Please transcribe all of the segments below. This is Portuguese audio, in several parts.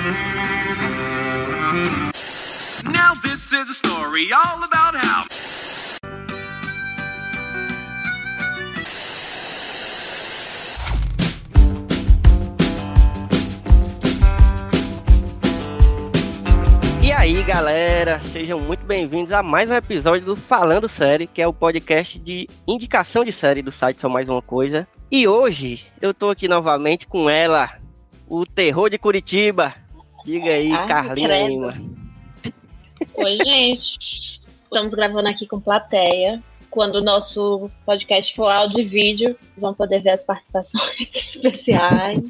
Now this is a story all about how. E aí, galera, sejam muito bem-vindos a mais um episódio do Falando Série, que é o podcast de indicação de série do site Só Mais Uma Coisa. E hoje eu tô aqui novamente com ela, o terror de Curitiba. Diga aí, Ai, Carlinha. Lima. Oi, gente. Estamos gravando aqui com plateia. Quando o nosso podcast for áudio e vídeo, vocês vão poder ver as participações especiais.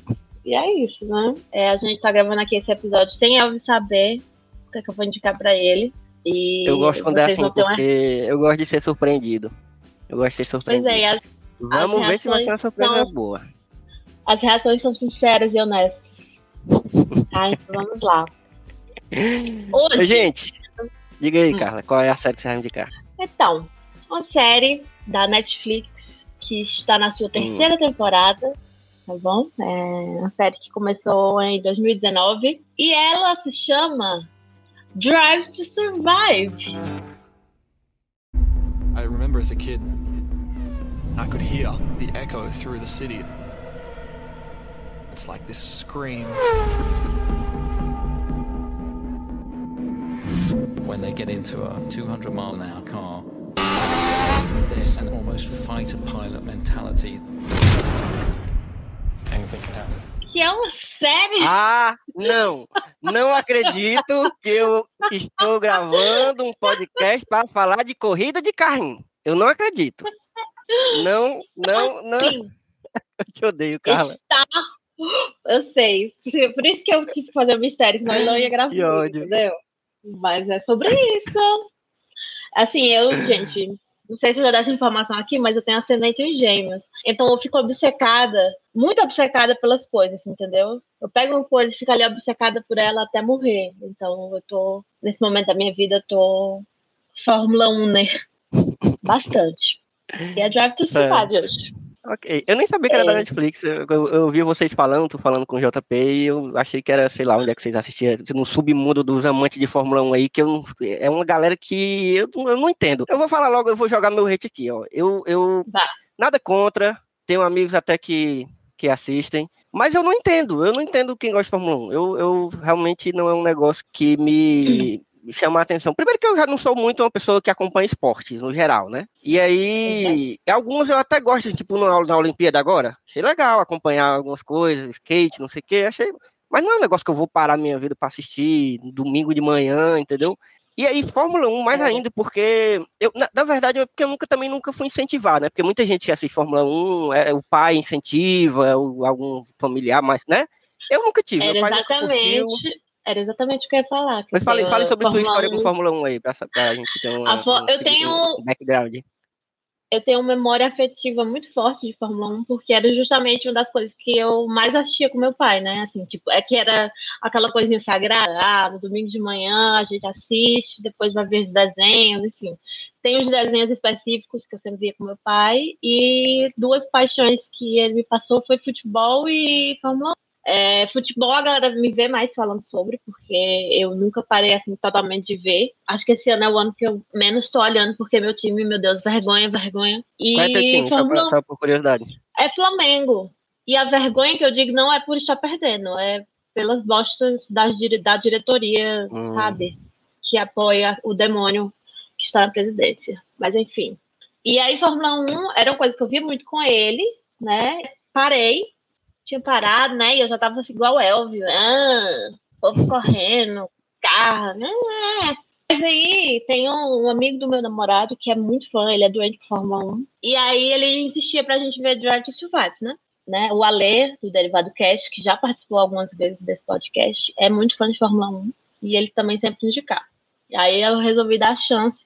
E é isso, né? É, a gente tá gravando aqui esse episódio sem Elvis saber o que, é que eu vou indicar pra ele. E Eu gosto quando é assim, ter uma- porque eu gosto de ser surpreendido. Eu gosto de ser Pois surpreendido. é, e as, Vamos as ver se vai ser uma surpresa são- boa. as reações são sinceras e honestas. Tá, então vamos lá. Hoje, Gente, diga aí, Hum. Carla, qual é a série que você vai indicar? Então, uma série da Netflix que está na sua terceira temporada, tá bom? É uma série que começou em 2019 e ela se chama Drive to Survive. I remember as a kid, I could hear the echo through the city. It's like this scream. When they get into a 200 mile an hour car. There's an almost fighter pilot mentality. Anything can happen. Que é uma série. Ah, não! Não acredito que eu estou gravando um podcast para falar de corrida de carrinho. Eu não acredito. Não, não, não. Sim, Eu te odeio, Carla. está. Eu sei. Por isso que eu tive que fazer o mistério, senão eu não ia gravar. Que ódio. Entendeu? Mas é sobre isso. Assim, eu, gente, não sei se eu já dei essa informação aqui, mas eu tenho ascendente em gêmeos. Então eu fico obcecada, muito obcecada pelas coisas, entendeu? Eu pego uma coisa e fico ali obcecada por ela até morrer. Então eu tô, nesse momento da minha vida, eu tô Fórmula 1, né? Bastante. E é Drive to Survive hoje. Ok. Eu nem sabia que era da É. Netflix. Eu, eu, eu ouvi vocês falando, tô falando com o JP, e eu achei que era, sei lá, onde é que vocês assistiam, no submundo dos amantes de Fórmula 1 aí, que eu não, é uma galera que eu, não- eu não entendo. Eu vou falar logo, eu vou jogar meu hate aqui, ó. Eu, eu Vai. nada contra, tenho amigos até que, que assistem, mas eu não entendo, eu não entendo quem gosta de Fórmula 1. Eu, eu realmente não é um negócio que me, me chama a atenção. Primeiro que eu já não sou muito uma pessoa que acompanha esportes, no geral, né? E aí, alguns eu até gosto, tipo na, na Olimpíada agora. Achei legal acompanhar algumas coisas, skate, não sei o quê, achei... Mas não é um negócio que eu vou parar minha vida para assistir domingo de manhã, entendeu? E aí, Fórmula 1, mais É. ainda, porque eu, na, na verdade, é porque eu nunca também nunca fui incentivar, né? Porque muita gente que assiste Fórmula 1, é, o pai incentiva, é o- algum familiar, mas, né? Eu nunca tive. Era pai nunca exatamente, era exatamente o que eu ia falar. Mas fale, fale a sobre sua Fórmula história com 1 Fórmula 1 aí, pra, pra gente ter um, fo- eu tenho- um background. eu tenho uma memória afetiva muito forte de Fórmula 1, porque era justamente uma das coisas que eu mais assistia com meu pai, né? Assim, tipo, é que era aquela coisinha sagrada, ah, no domingo de manhã a gente assiste, depois vai ver os desenhos, enfim. Tem os desenhos específicos que eu sempre via com meu pai, e duas paixões que ele me passou foi futebol e Fórmula 1. É, futebol a galera me vê mais falando sobre, porque eu nunca parei assim totalmente de ver. Acho que esse ano é o ano que eu menos estou olhando, porque meu time, meu Deus, vergonha, vergonha. E Qual é teu time? Só, Fórmula pra- só por curiosidade. é Flamengo. E a vergonha que eu digo não é por estar perdendo, é pelas bostas dire- da diretoria, Hum. sabe? Que apoia o demônio que está na presidência. Mas enfim. E aí, Fórmula 1 era uma coisa que eu via muito com ele, né? Parei, tinha parado, né? E eu já tava assim, igual o Elvio, ah, povo correndo, carro, né? Mas aí tem um, um amigo do meu namorado que é muito fã, ele é doente por Fórmula 1. E aí ele insistia pra gente ver Drive to Survive, né? né? O Alê, do Derivado Cast, que já participou algumas vezes desse podcast, é muito fã de Fórmula 1. E ele também sempre indicar. E aí eu resolvi dar a chance.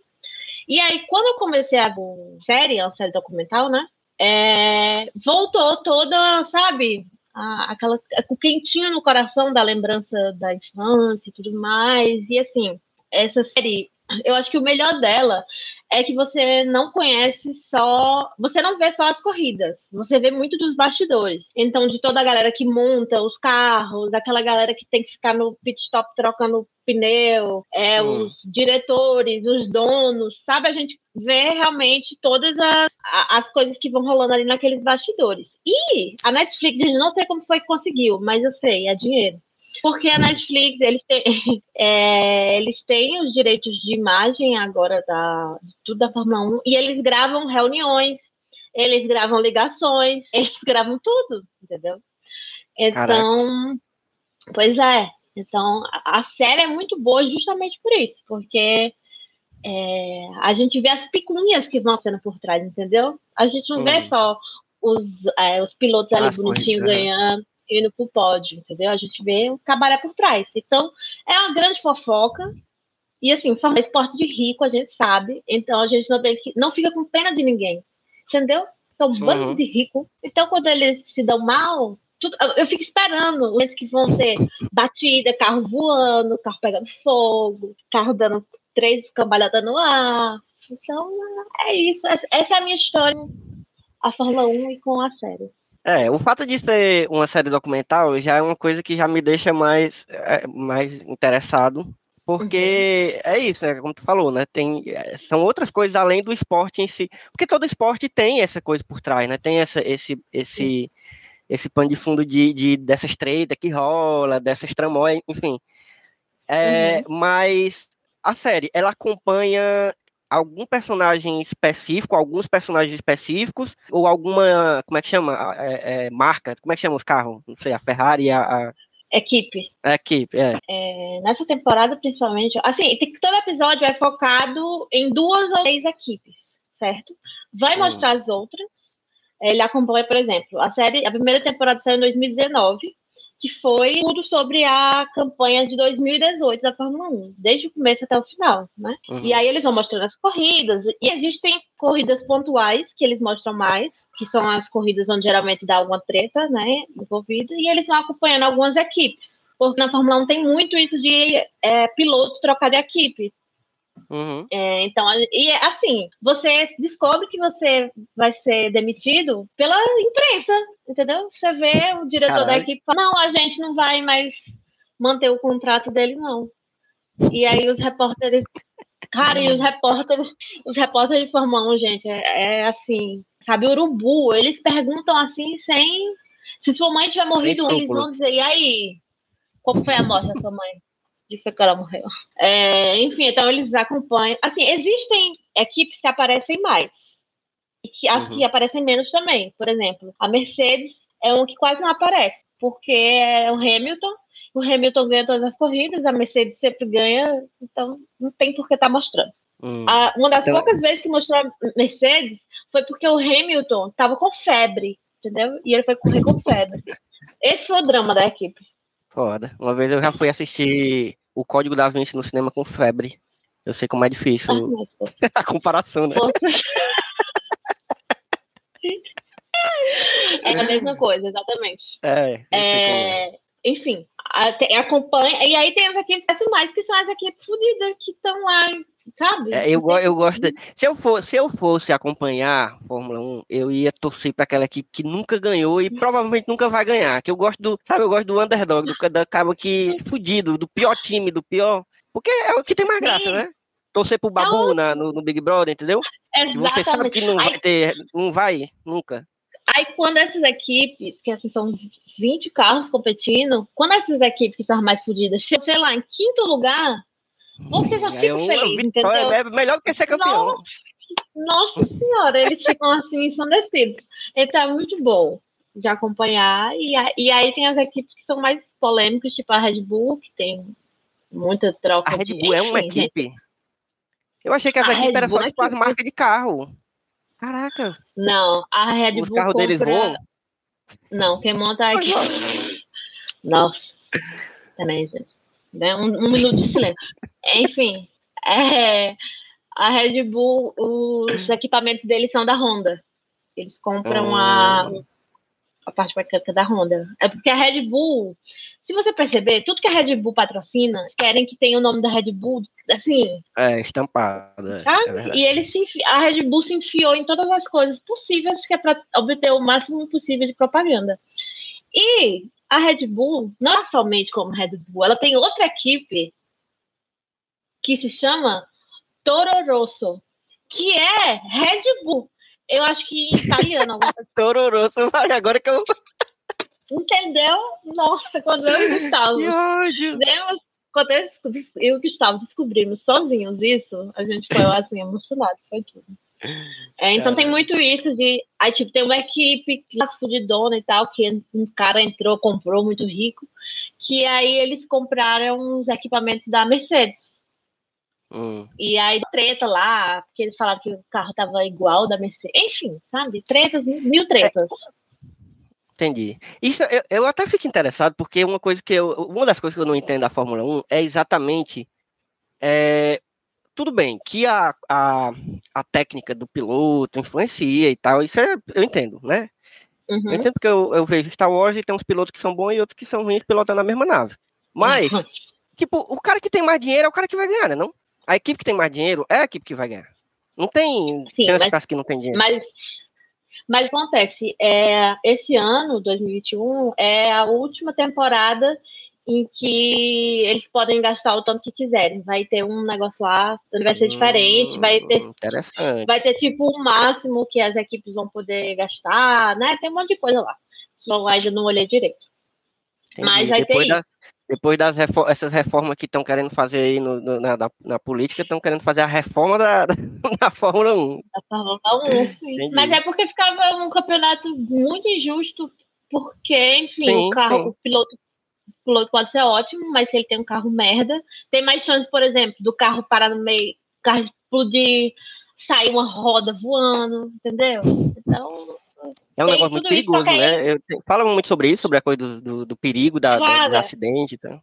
E aí, quando eu comecei a série, a série documental, né? é, voltou toda, sabe? Aquela o quentinho no coração da lembrança da infância e tudo mais. E assim, essa série, eu acho que o melhor dela é que você não conhece só. Você não vê só as corridas, você vê muito dos bastidores. Então, de toda a galera que monta os carros, aquela galera que tem que ficar no pit stop trocando pneu, é, Hum. os diretores, os donos, sabe? A gente vê realmente todas as, as coisas que vão rolando ali naqueles bastidores. E a Netflix, gente, não sei como foi que conseguiu, mas eu sei, é dinheiro. Porque a Netflix, eles têm, é, eles têm os direitos de imagem agora da, de tudo da Fórmula 1 e eles gravam reuniões, eles gravam ligações, eles gravam tudo, entendeu? Então, pois é. Então, a, a série é muito boa justamente por isso, porque é, a gente vê as picuinhas que vão sendo por trás, entendeu? A gente não vê Hum. só os, é, os pilotos ali bonitinhos corridas, ganhando, indo pro pódio, entendeu? A gente vê o trabalho por trás. Então, é uma grande fofoca. E assim, Fórmula 1 é esporte de rico, a gente sabe. Então a gente não tem que. não fica com pena de ninguém. Entendeu? São um bando Uhum. de rico. Então, quando eles se dão mal, tudo- eu- eu fico esperando os momentos que vão ter batida, carro voando, carro pegando fogo, carro dando três cambalhotas no ar. Então, é isso. Essa essa é a minha história. A Fórmula 1 e com a série. É, o fato de ser uma série documental já é uma coisa que já me deixa mais, é, mais interessado, porque é isso, é como tu falou, né? Tem, é, são outras coisas além do esporte em si, porque todo esporte tem essa coisa por trás, né? Tem essa, esse, esse, esse pano de fundo de, de dessas treta que rola, dessas tramóias, enfim. É, Mas a série, ela acompanha algum personagem específico, alguns personagens específicos, ou alguma, como é que chama? É, é, marca, como é que chama os carros? Não sei, a Ferrari, a, a, Equipe. a equipe, é. É, nessa temporada, principalmente. Assim, todo episódio é focado em duas ou três equipes, certo? Vai Hum. mostrar as outras. Ele acompanha, por exemplo, a série, a primeira temporada saiu em 2019, que foi tudo sobre a campanha de 2018 da Fórmula 1, desde o começo até o final, né? Uhum. E aí eles vão mostrando as corridas, e existem corridas pontuais que eles mostram mais, que são as corridas onde geralmente dá alguma treta, né, envolvida, e eles vão acompanhando algumas equipes. Porque na Fórmula 1 tem muito isso de é, piloto trocar de equipe. Uhum. É, então, e é assim, você descobre que você vai ser demitido pela imprensa, entendeu? Você vê o diretor da Caralho. equipe fala, não, a gente não vai mais manter o contrato dele, não. E aí os repórteres. Cara, e os repórteres, os repórteres de 1, gente, é, é assim, sabe, urubu, eles perguntam assim sem. Se sua mãe tiver morrido, eles vão dizer, e aí? Como foi a morte da sua mãe? De que que ela morreu? É, enfim, então eles acompanham. Assim, existem equipes que aparecem mais. E que, as Uhum. que aparecem menos também. Por exemplo, a Mercedes é uma que quase não aparece, porque é o Hamilton. O Hamilton ganha todas as corridas, a Mercedes sempre ganha, então não tem por que estar mostrando. Hum. A- uma das Então- poucas vezes que mostrou a Mercedes foi porque o Hamilton estava com febre, entendeu? E ele foi correr com febre. Esse foi o drama da equipe. Foda. Uma vez eu já fui assistir o Código da Vinci no cinema com febre. Eu sei como é difícil a comparação, né? É a mesma coisa, exatamente. É, é. É, enfim, acompanha. E aí tem as equipes que mais, que são as equipes fodidas, que estão lá, sabe? É, eu, eu gosto. de- Se eu, for, se eu fosse acompanhar Fórmula 1, eu ia torcer para aquela equipe que nunca ganhou e provavelmente nunca vai ganhar. Que eu gosto do. Sabe, eu gosto do underdog, do, da cabo que. fudido, do pior time, do pior. Porque é o que tem mais graça, Sim. né? Torcer pro Babu na- no, no Big Brother, entendeu? Que você sabe Exatamente. que não vai ter. Não vai, nunca. Aí quando essas equipes, que assim são 20 carros competindo, quando essas equipes que são as mais fodidas chegam, sei lá, em quinto lugar, você já Aí fica é feliz, entendeu? é melhor do que ser campeão. Nossa, nossa senhora, eles ficam assim ensandecidos. Então é muito bom de acompanhar. E, e aí tem as equipes que são mais polêmicas, tipo a Red Bull, que tem muita troca A Red de. Bull é uma Enfim, gente, equipe. Eu achei que as equipes eram só é tipo as equipe. marcas de carro. Caraca, Não, a Red os Bull carros deles compra- voam. Não, quem monta é aqui. Nossa, também, gente. Né, Um, um minuto de silêncio. Enfim, é, a Red Bull, os equipamentos deles são da Honda. Eles compram a, a parte mecânica da Honda. É porque a Red Bull, se você perceber, tudo que a Red Bull patrocina, querem que tenha o nome da Red Bull, assim, É, estampado. é, sabe? é e ele se a Red Bull se enfiou em todas as coisas possíveis que é para obter o máximo possível de propaganda. E a Red Bull, não é somente como Red Bull, ela tem outra equipe que se chama Toro Rosso, que é Red Bull. Eu acho que em italiano, coisa Tororô, agora que eu. Entendeu? Nossa, quando eu e o Gustavo fizemos, quando eu e o Gustavo descobrimos sozinhos isso, a gente foi assim, emocionado, foi tudo. É, então tem muito isso de. Aí, tipo, tem uma equipe que é fudidona e tal, que um cara entrou, comprou muito rico, que aí eles compraram os equipamentos da Mercedes. Hum. E aí treta lá, porque eles falaram que o carro tava igual da Mercedes. Enfim, sabe? Tretas, mil tretas. Entendi. Isso eu, eu até fico interessado, porque uma coisa que eu. Uma das coisas que eu não entendo da Fórmula 1 é exatamente. é, tudo bem, que a, a, a técnica do piloto influencia e tal, isso é, eu entendo, né? Eu Uhum. entendo porque eu, eu vejo Star Wars e tem uns pilotos que são bons e outros que são ruins pilotando a mesma nave. Mas, tipo, o cara que tem mais dinheiro é o cara que vai ganhar, né? Não? A equipe que tem mais dinheiro é a equipe que vai ganhar. Não tem Sim, mas- que não tem dinheiro. Mas, mas acontece, é, esse ano, 2021, é a última temporada em que eles podem gastar o tanto que quiserem. Vai ter um negócio lá, vai ser diferente, vai ter, Hum, Interessante. vai ter tipo o máximo que as equipes vão poder gastar, né? Tem um monte de coisa lá. que Eu ainda não olhei direito. Entendi. Mas vai ter depois isso. Depois das refor- essas reformas que estão querendo fazer aí no- no- na, na, política, estão querendo fazer a reforma da, da Fórmula 1. da Fórmula 1, sim. Mas é porque ficava um campeonato muito injusto, porque, enfim, Sim, o carro, sim. o piloto, o piloto pode ser ótimo, mas se ele tem um carro merda, tem mais chance, por exemplo, do carro parar no meio, o carro explodir, sair uma roda voando, entendeu? Então, É um Tem negócio muito perigoso, né? Eu te- Fala muito sobre isso, sobre a coisa do, do, do perigo, da, da- dos acidentes. Então.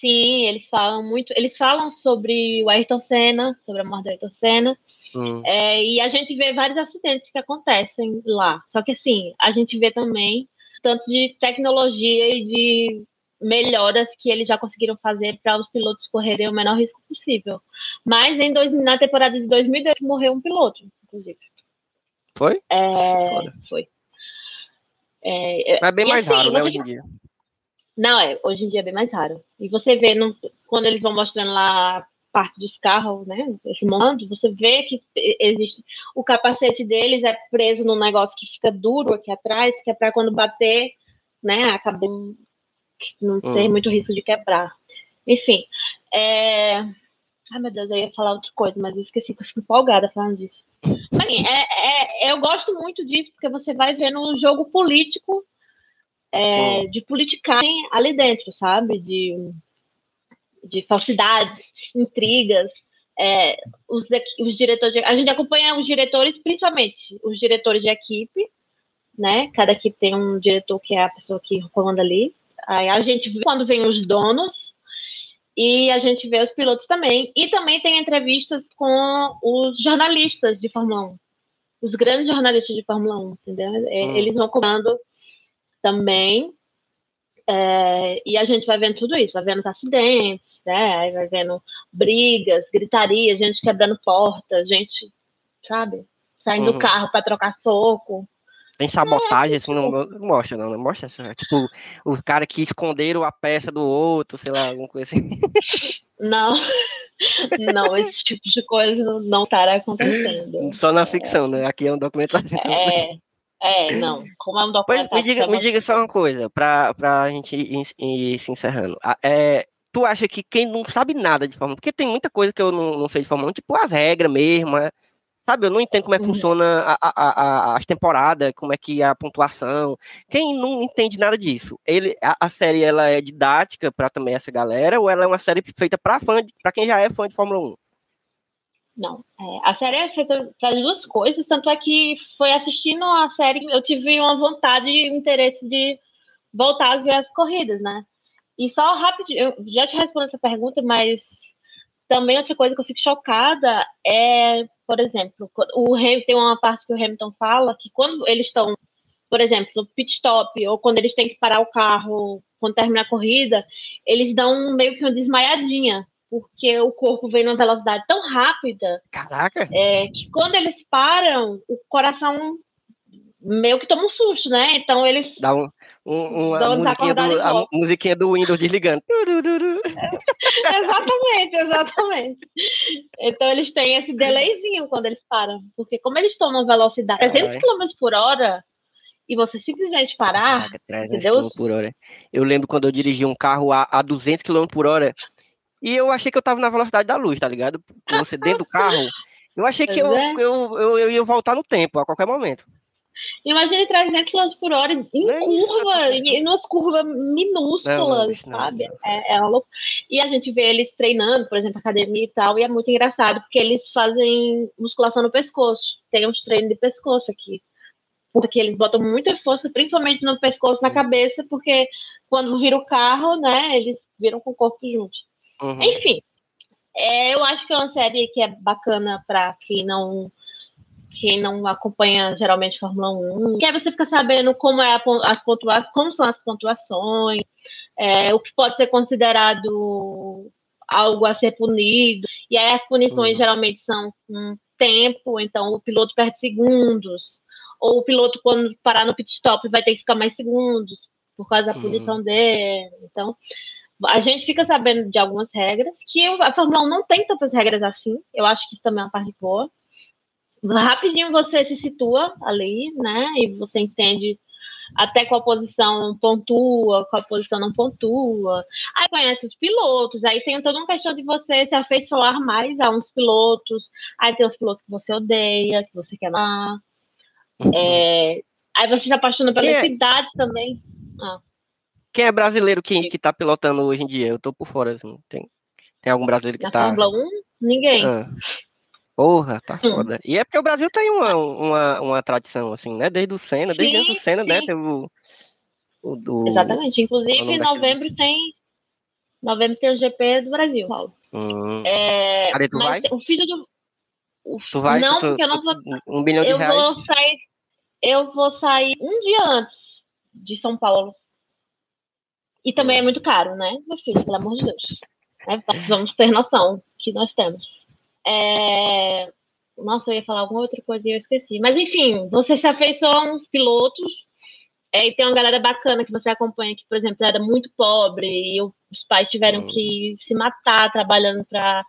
sim, eles falam muito, eles falam sobre o Ayrton Senna, sobre a morte do Ayrton Senna, Hum, É, e a gente vê vários acidentes que acontecem lá. Só que assim, a gente vê também tanto de tecnologia e de melhoras que eles já conseguiram fazer para os pilotos correrem o menor risco possível. Mas em dois, na temporada de 2010 morreu um piloto, inclusive. Foi? É, Foda. foi. É, Mas é bem mais assim, raro, né, hoje em dia. não, é, hoje em dia é bem mais raro. E você vê, quando eles vão mostrando lá a parte dos carros, né? Esse monte, você vê que existe. O capacete deles é preso num negócio que fica duro aqui atrás, que é para quando bater, né? Acaba não não Hum. muito risco de quebrar. Enfim. É... Ai, meu Deus, eu ia falar outra coisa, mas eu esqueci que eu fico empolgada falando disso. Assim, é, é- eu gosto muito disso, porque você vai vendo um jogo político é, de politicagem ali dentro, sabe? De, de falsidades, intrigas. é, os, os diretores, de- a gente acompanha os diretores, principalmente os diretores de equipe, né? Cada equipe tem um diretor que é a pessoa que comanda ali. Aí a gente vê quando vem os donos e a gente vê os pilotos também. E também tem entrevistas com os jornalistas de Fórmula 1. Os grandes jornalistas de Fórmula 1, entendeu? É, Hum. Eles vão comando também. é, e a gente vai vendo tudo isso, vai vendo os acidentes, né? Vai vendo brigas, gritaria, gente quebrando portas, gente, sabe? Saindo Uhum. do carro para trocar soco. Tem sabotagem, assim, não, não mostra, não. Não mostra, essa- tipo, os caras que esconderam a peça do outro, sei lá, alguma coisa assim. Não, não, esse tipo de coisa não, não estará acontecendo. Só na ficção, né? Aqui é um documentário. É, é, não. Como é um Pois documentário. me diga, que me diga só uma coisa, pra, pra gente ir, ir se encerrando. É, tu acha que quem não sabe nada de Fórmula 1, porque tem muita coisa que eu não, não sei de Fórmula 1, tipo as regras mesmo, é, sabe? Eu não entendo como é que Uhum. funciona a- a- a- as temporadas, como é que é a pontuação. Quem não entende nada disso, ele, a, a série ela é didática pra também essa galera, ou ela é uma série feita pra fã, pra quem já é fã de Fórmula 1? Não, é, a série é feita para as duas coisas, tanto é que foi assistindo a série, eu tive uma vontade e um interesse de voltar a ver as corridas, né? E só rapidinho, eu já te respondo essa pergunta, mas também outra coisa que eu fico chocada é, por exemplo, o Ham- tem uma parte que o Hamilton fala que quando eles estão por exemplo, no pit stop, ou quando eles têm que parar o carro quando termina a corrida, eles dão meio que uma desmaiadinha, porque o corpo vem numa velocidade tão rápida Caraca! é, que quando eles param, o coração meio que toma um susto, né? Então eles. Dá um, um, Dá uma musiquinha do, a musiquinha do Windows desligando. Exatamente, exatamente. Então eles têm esse delayzinho quando eles param. Porque como eles estão numa velocidade 300 Caralho. km por hora e você simplesmente parar, Caraca, 300 entendeu? km por hora. Eu lembro quando eu dirigi um carro a, a 200 km por hora e eu achei que eu tava na velocidade da luz, tá ligado? Você dentro do carro. Eu achei que eu, Pois é. eu, eu, eu ia voltar no tempo a qualquer momento. Imagine 300 km por hora em é isso, curva, em umas curvas minúsculas, Não, não, não, sabe? não. É, é uma loucura. E a gente vê eles treinando, por exemplo, academia e tal, e é muito engraçado, porque eles fazem musculação no pescoço. Tem uns treinos de pescoço aqui. Porque eles botam muita força, principalmente no pescoço, na cabeça, porque quando vira o carro, né, eles viram com o corpo junto. Uhum. Enfim, é, eu acho que é uma série que é bacana para quem não quem não acompanha geralmente Fórmula 1, que aí você fica sabendo como é a as como são as pontuações, é, o que pode ser considerado algo a ser punido, e aí as punições Uhum. geralmente são com tempo, então o piloto perde segundos, ou o piloto quando parar no pit stop vai ter que ficar mais segundos por causa da Uhum. punição dele, então a gente fica sabendo de algumas regras, que a Fórmula 1 não tem tantas regras assim, eu acho que isso também é uma parte boa. Rapidinho você se situa ali, né? E você entende até qual posição pontua, qual posição não pontua. Aí conhece os pilotos, aí tem toda uma questão de você se afeiçoar mais a uns pilotos. Aí tem os pilotos que você odeia, que você quer amar. É, Aí você se apaixona pela é? cidade também. Quem é brasileiro que, que tá pilotando hoje em dia? Eu tô por fora. Assim. Tem, tem algum brasileiro que Na tá. Fórmula 1, ninguém. Ah. Porra, tá Hum. foda. E é porque o Brasil tem uma, uma, uma tradição, assim, né? Desde o Senna, desde Sim, antes do Senna, né? sim. Teve o. o do... Exatamente. é Inclusive, em daquele novembro tem. Novembro tem o GP do Brasil, Paulo. Hum. É, Cadê, tu mas vai? o filho do. o- Tu vai? não, tu, porque eu não vou. Um bilhão de Eu reais. vou sair. Eu vou sair um dia antes de São Paulo. E também Hum. é muito caro, né, meu filho? Pelo amor de Deus. Né, vamos- Vamos ter noção que nós temos. É, Nossa, eu ia falar alguma outra coisa e eu esqueci. Mas enfim, você se afeiçoa a uns pilotos. é, e tem uma galera bacana que você acompanha que, por exemplo, era muito pobre e os pais tiveram Hum. que se matar trabalhando para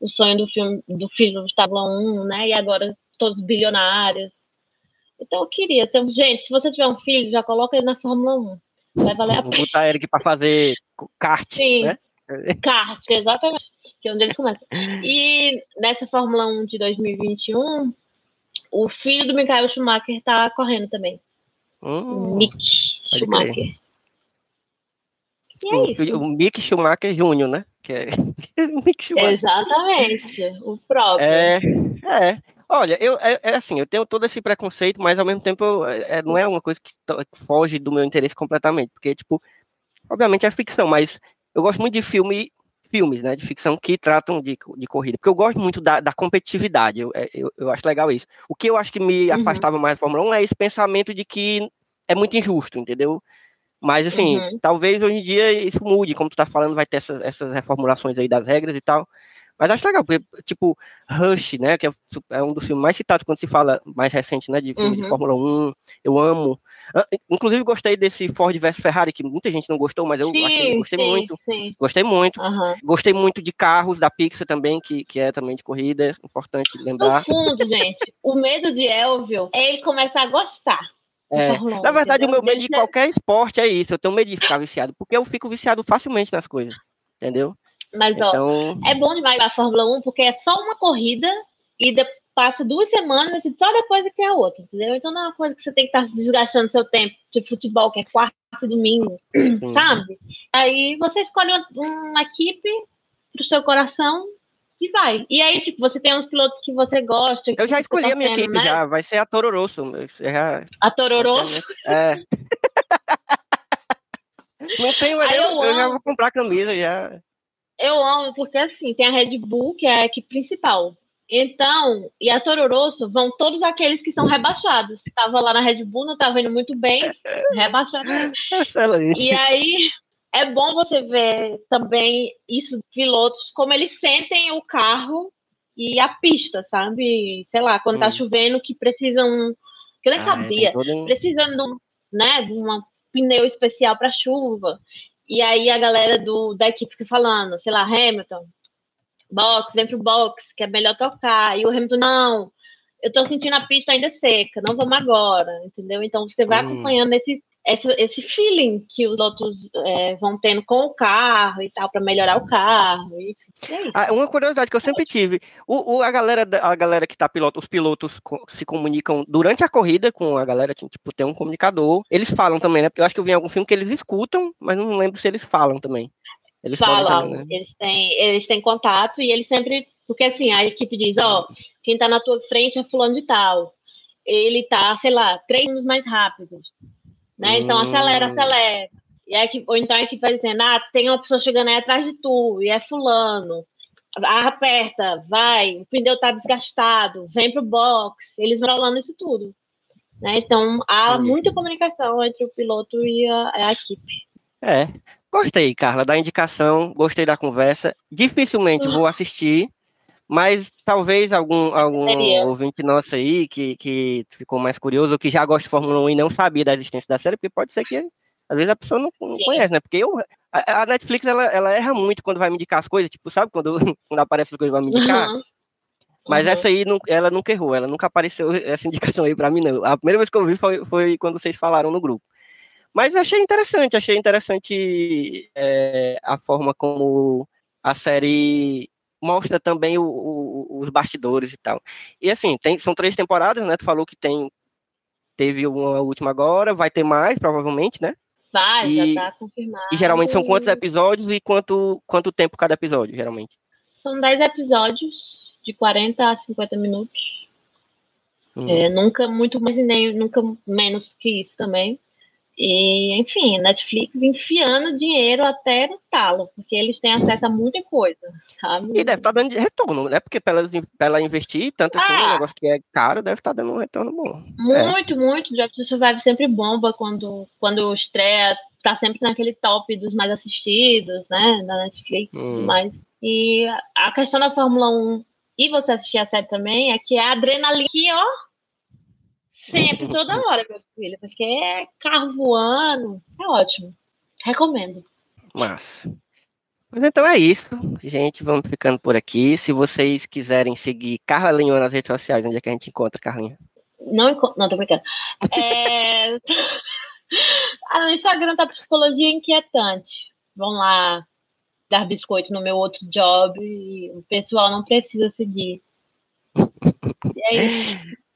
o sonho do filme do filho de Tábua 1, né? E agora todos bilionários. Então eu queria. Então, gente, se você tiver um filho, já coloca ele na Fórmula 1. Vai valer a Vou pena. botar Eric pra fazer kart, Sim. né? Kart, exatamente. Que é onde eles começam. E nessa Fórmula 1 de 2021, o filho do Michael Schumacher tá correndo também. O Hum, Mick Schumacher. E o, é isso. o Mick Schumacher Jr., né? Que é... Mick Schumacher. Exatamente. O próprio. É, é. Olha, eu, é, é assim, eu tenho todo esse preconceito, mas ao mesmo tempo eu- é, não é uma coisa que, que foge do meu interesse completamente, porque, tipo, obviamente é ficção, mas eu gosto muito de filme, filmes, né, de ficção que tratam de, de corrida, porque eu gosto muito da, da competitividade, eu, é, eu, eu acho legal isso. O que eu acho que me Uhum. afastava mais da Fórmula 1 é esse pensamento de que é muito injusto, entendeu? Mas, assim, Uhum. talvez hoje em dia isso mude, como tu tá falando, vai ter essas, essas reformulações aí das regras e tal. Mas acho legal, porque, tipo, Rush, né, que é, é um dos filmes mais citados quando se fala mais recente, né, de filme de Uhum. Fórmula 1, eu amo. Ah, Inclusive, gostei desse Ford vs Ferrari, que muita gente não gostou, mas eu achei, sim, gostei sim, muito. Sim. Gostei muito. Aham. Gostei muito de carros da Pixar também, que, que é também de corrida, é importante No lembrar. fundo, gente, o medo de Elvio é ele começar a gostar. É, Fórmula 1, Na verdade, o meu medo de qualquer esporte é isso, eu tenho medo de ficar viciado, porque eu fico viciado facilmente nas coisas, entendeu? Mas, ó, Então, é bom demais a Fórmula 1 porque é só uma corrida e de- passa duas semanas e só depois é que é outra, entendeu? Então não é uma coisa que você tem que estar desgastando seu tempo de futebol, que é quarta e domingo, sim. sabe? Aí você escolhe uma, equipe pro seu coração e vai. E aí, tipo, você tem uns pilotos que você gosta. que Eu já você escolhi a minha torcendo, equipe, né? já. Vai ser a Toro Rosso. eu já- A ser a minha- É. Não tenho, eu, eu eu já vou comprar camisa já. Eu amo, porque assim, tem a Red Bull, que é a equipe principal. Então, e a Toro Rosso vão todos aqueles que são rebaixados. Estava lá na Red Bull, não estava indo muito bem, rebaixado. Excelente. E aí é bom você ver também isso pilotos, como eles sentem o carro e a pista, sabe? Sei lá, quando tá Hum. chovendo, que precisam. Que eu nem Ah, sabia. todo Precisando, né, de um pneu especial para chuva. E aí a galera do, da equipe fica falando, sei lá, Hamilton, box, vem pro box, que é melhor tocar. E o Hamilton, não, eu tô sentindo a pista ainda seca, não vamos agora, entendeu? Então você vai Hum. acompanhando esse, esse, esse feeling que os outros é, vão tendo com o carro e tal, para melhorar o carro. E, é. Ah, uma curiosidade que eu sempre tive, o, o- a galera, a galera que tá piloto, os pilotos se comunicam durante a corrida com a galera, que, tipo, tem um comunicador. Eles falam também, né? Porque eu acho que eu vi em algum filme que eles escutam, mas não lembro se eles falam também. Eles falam, também, né? eles têm, eles têm contato e eles sempre, porque assim, a equipe diz, ó, quem tá na tua frente é fulano de tal. Ele tá, sei lá, três anos mais rápido. Né? Então Hum. acelera, acelera. E a equipe, ou então a equipe vai dizendo, ah, tem uma pessoa chegando aí atrás de tu, e é fulano. Aperta, vai, o pneu tá desgastado, vem pro box. Eles vão falando isso tudo. Né? Então há muita comunicação entre o piloto e a, a equipe. É. Gostei, Carla, da indicação, gostei da conversa. Dificilmente vou assistir, mas talvez algum, algum Seria. ouvinte nosso aí que, que ficou mais curioso, ou que já gosta de Fórmula 1 e não sabia da existência da série, porque pode ser que às vezes a pessoa não, não conhece, né? Porque eu, a, a Netflix ela, ela erra muito quando vai me indicar as coisas, tipo, sabe quando, quando aparece as coisas vai me indicar? Uhum. Mas Uhum. essa aí, não- ela nunca errou, ela nunca apareceu essa indicação aí pra mim, não. A primeira vez que eu vi foi, foi quando vocês falaram no grupo. Mas achei interessante, achei interessante é, a forma como a série mostra também o- o- os bastidores e tal. E assim, tem, são três temporadas, né? Tu falou que tem teve uma última agora, vai ter mais, provavelmente, né? Vai, E- já tá confirmado. E geralmente são quantos episódios e quanto, quanto tempo cada episódio, geralmente? São 10 episódios, de 40 a 50 minutos. Hum. É, nunca muito mais e nem nunca menos que isso também. E, enfim, Netflix enfiando dinheiro até no talo, porque eles têm acesso a muita coisa, sabe? E deve estar dando de retorno, né? Porque para ela, ela investir tanto assim, um Ah. negócio que é caro, deve estar dando um retorno bom. Muito, muito. Drive to Survive sempre bomba quando, quando estreia, tá sempre naquele top dos mais assistidos, né? Da Netflix e Hum. tudo mais. E a questão da Fórmula 1 e você assistir a série também é que a adrenalina ó, sempre, toda hora, meu filho, porque é carro voando, é ótimo. Recomendo. Mas. Mas então é isso, gente. Vamos ficando por aqui. Se vocês quiserem seguir Carla Linho nas redes sociais, onde é que a gente encontra, Carlinha? Não, enco- não tô brincando. É... ah, no Instagram tá Psicologia Inquietante. Vão lá dar biscoito no meu outro job e o pessoal não precisa seguir. E é isso.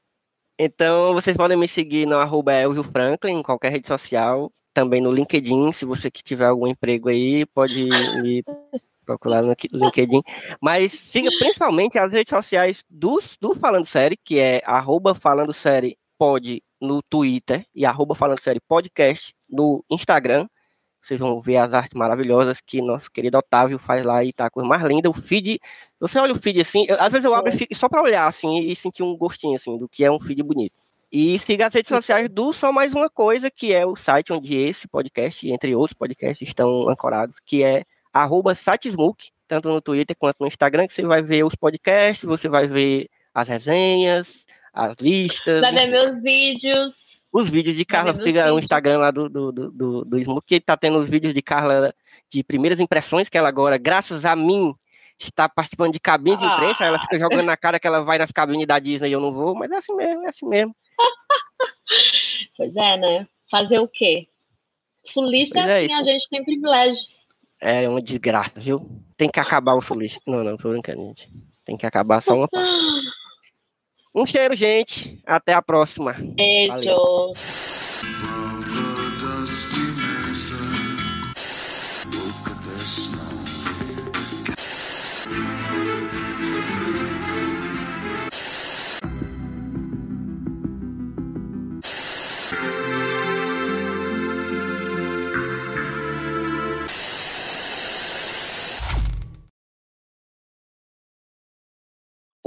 Então, vocês podem me seguir no arroba Elvio Franklin, em qualquer rede social, também no LinkedIn, se você que tiver algum emprego aí, pode me procurar no LinkedIn. Mas siga principalmente as redes sociais do, do Falando Série, que é arroba Falando Série Pod no Twitter e arroba Falando Série Podcast no Instagram. Vocês vão ver as artes maravilhosas que nosso querido Otávio faz lá e tá a coisa mais linda. O feed, você olha o feed assim, eu- às vezes eu abro e fico só para olhar assim e sentir um gostinho assim do que é um feed bonito. E siga as redes sociais do Só Mais Uma Coisa, que é o site onde esse podcast, entre outros podcasts, estão ancorados, que é arroba Satesmook, tanto no Twitter quanto no Instagram, que você vai ver os podcasts, você vai ver as resenhas, as listas, Vai ver meus vídeos. Os vídeos de Carla, ver meus siga o. Instagram lá do, do, do, do, que tá tendo os vídeos de Carla de primeiras impressões, que ela agora, graças a mim, está participando de cabines de imprensa, ela fica jogando na cara que ela vai nas cabines da Disney e eu não vou, mas é assim mesmo, é assim mesmo. Pois é, né? Fazer o quê? Sulista Pois é assim, a gente tem privilégios. É uma desgraça, viu? Tem que acabar o sulista. Não, não, tô brincando, gente. Tem que acabar só uma parte. Um cheiro, gente. Até a próxima. Beijos. From